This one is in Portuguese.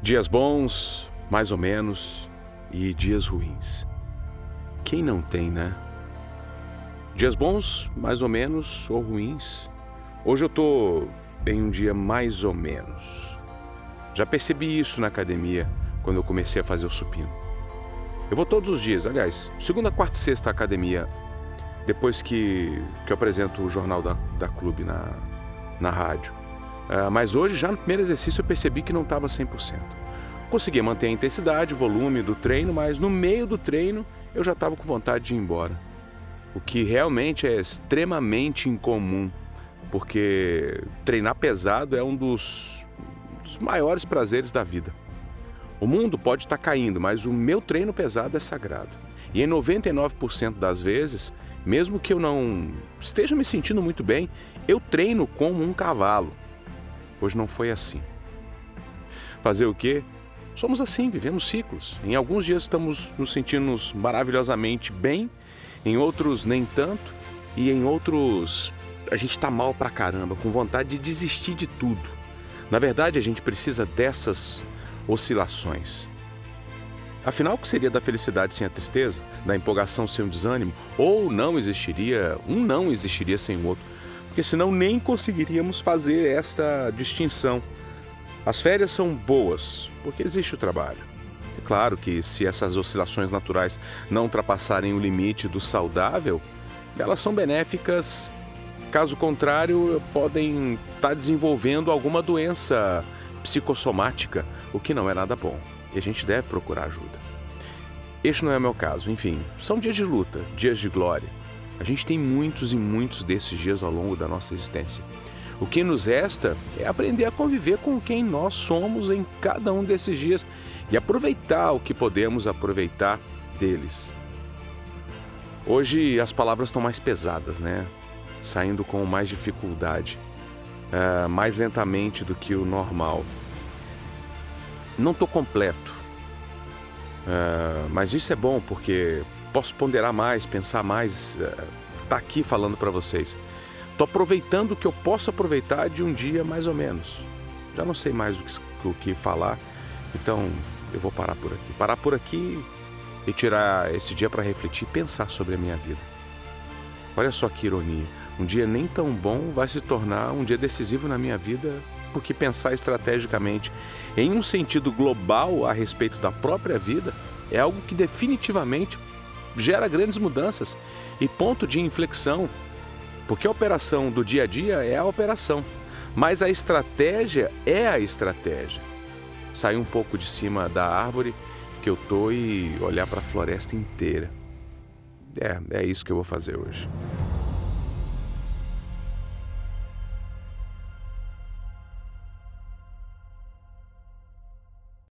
Dias bons, mais ou menos, e dias ruins. Quem não tem, né? Dias bons, mais ou menos, ou ruins. Hoje eu tô em um dia mais ou menos. Já percebi isso na academia quando eu comecei a fazer o supino. Eu vou todos os dias, aliás, segunda, quarta e sexta academia, depois que, que eu apresento o jornal da, da clube na, na rádio. Uh, mas hoje, já no primeiro exercício, eu percebi que não estava 100%. Consegui manter a intensidade, o volume do treino, mas no meio do treino eu já estava com vontade de ir embora. O que realmente é extremamente incomum, porque treinar pesado é um dos, dos maiores prazeres da vida. O mundo pode estar tá caindo, mas o meu treino pesado é sagrado. E em 99% das vezes, mesmo que eu não esteja me sentindo muito bem, eu treino como um cavalo. Hoje não foi assim. Fazer o quê? Somos assim, vivemos ciclos. Em alguns dias estamos nos sentindo maravilhosamente bem, em outros nem tanto, e em outros a gente está mal pra caramba, com vontade de desistir de tudo. Na verdade, a gente precisa dessas oscilações. Afinal, o que seria da felicidade sem a tristeza, da empolgação sem o desânimo? Ou não existiria, um não existiria sem o outro? Porque senão nem conseguiríamos fazer esta distinção. As férias são boas, porque existe o trabalho. É claro que se essas oscilações naturais não ultrapassarem o limite do saudável, elas são benéficas. Caso contrário, podem estar desenvolvendo alguma doença psicossomática, o que não é nada bom. E a gente deve procurar ajuda. Este não é o meu caso, enfim, são dias de luta, dias de glória. A gente tem muitos e muitos desses dias ao longo da nossa existência. O que nos resta é aprender a conviver com quem nós somos em cada um desses dias e aproveitar o que podemos aproveitar deles. Hoje as palavras estão mais pesadas, né? Saindo com mais dificuldade, uh, mais lentamente do que o normal. Não estou completo, uh, mas isso é bom porque posso ponderar mais, pensar mais, uh, tá aqui falando para vocês. Estou aproveitando o que eu posso aproveitar de um dia mais ou menos. Já não sei mais o que, o que falar, então eu vou parar por aqui. Parar por aqui e tirar esse dia para refletir e pensar sobre a minha vida. Olha só que ironia. Um dia nem tão bom vai se tornar um dia decisivo na minha vida, porque pensar estrategicamente em um sentido global a respeito da própria vida é algo que definitivamente gera grandes mudanças e ponto de inflexão, porque a operação do dia a dia é a operação, mas a estratégia é a estratégia. Sair um pouco de cima da árvore que eu tô e olhar para a floresta inteira. É, é isso que eu vou fazer hoje.